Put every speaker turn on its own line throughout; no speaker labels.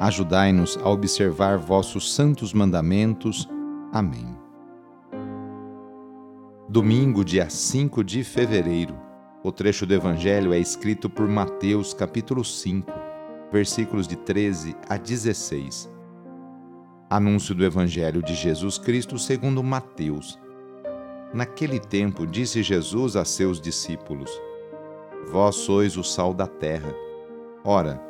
Ajudai-nos a observar vossos santos mandamentos. Amém. Domingo, dia 5 de fevereiro. O trecho do Evangelho é escrito por Mateus, capítulo 5, versículos de 13 a 16. Anúncio do Evangelho de Jesus Cristo segundo Mateus. Naquele tempo disse Jesus a seus discípulos: Vós sois o sal da terra. Ora,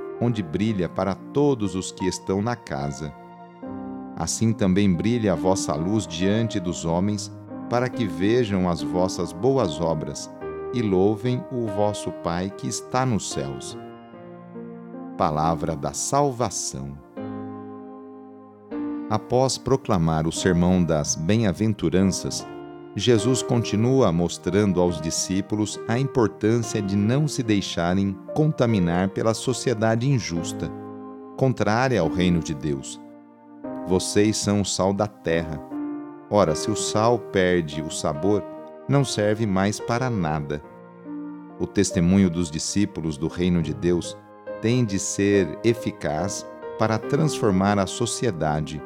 onde brilha para todos os que estão na casa. Assim também brilha a vossa luz diante dos homens, para que vejam as vossas boas obras e louvem o vosso Pai que está nos céus. Palavra da Salvação. Após proclamar o sermão das bem-aventuranças, Jesus continua mostrando aos discípulos a importância de não se deixarem contaminar pela sociedade injusta, contrária ao reino de Deus. Vocês são o sal da terra Ora, se o sal perde o sabor, não serve mais para nada. O testemunho dos discípulos do Reino de Deus tem de ser eficaz para transformar a sociedade.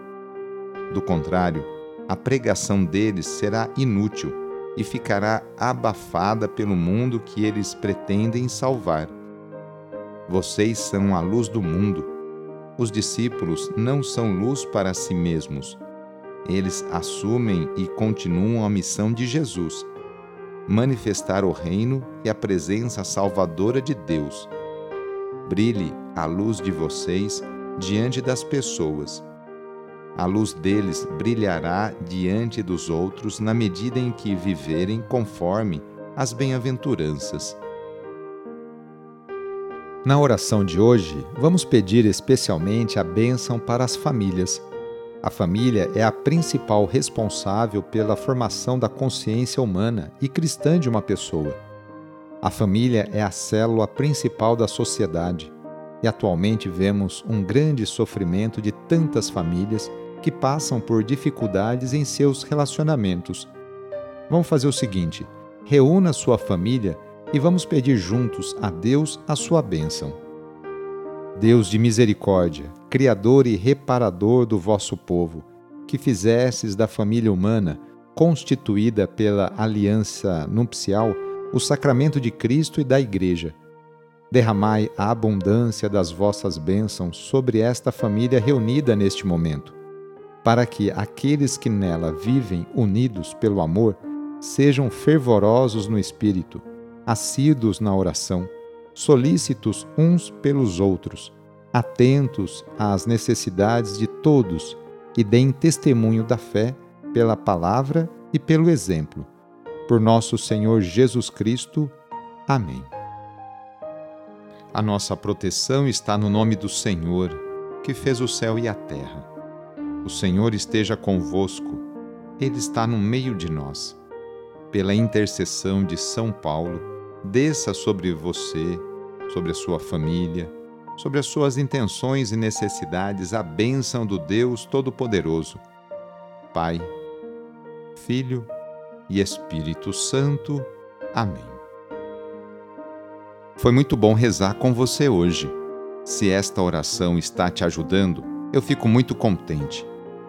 Do contrário, a pregação deles será inútil e ficará abafada pelo mundo que eles pretendem salvar. Vocês são a luz do mundo. Os discípulos não são luz para si mesmos eles assumem e continuam a missão de Jesus: manifestar o reino e a presença salvadora de Deus. Brilhe a luz de vocês diante das pessoas. A luz deles brilhará diante dos outros na medida em que viverem conforme as bem-aventuranças. Na oração de hoje, vamos pedir especialmente a bênção para as famílias a família é a principal responsável pela formação da consciência humana e cristã de uma pessoa. A família é a célula principal da sociedade e atualmente vemos um grande sofrimento de tantas famílias que passam por dificuldades em seus relacionamentos. Vamos fazer o seguinte: reúna sua família e vamos pedir juntos a Deus a sua bênção. Deus de misericórdia, Criador e reparador do vosso povo, que fizesses da família humana, constituída pela aliança nupcial, o sacramento de Cristo e da Igreja. Derramai a abundância das vossas bênçãos sobre esta família reunida neste momento, para que aqueles que nela vivem unidos pelo amor sejam fervorosos no espírito, assíduos na oração solícitos uns pelos outros, atentos às necessidades de todos e deem testemunho da fé pela palavra e pelo exemplo. Por nosso Senhor Jesus Cristo. Amém. A nossa proteção está no nome do Senhor, que fez o céu e a terra. O Senhor esteja convosco, Ele está no meio de nós. Pela intercessão de São Paulo, desça sobre você, sobre a sua família, sobre as suas intenções e necessidades a bênção do Deus Todo-Poderoso. Pai, Filho e Espírito Santo. Amém. Foi muito bom rezar com você hoje. Se esta oração está te ajudando, eu fico muito contente.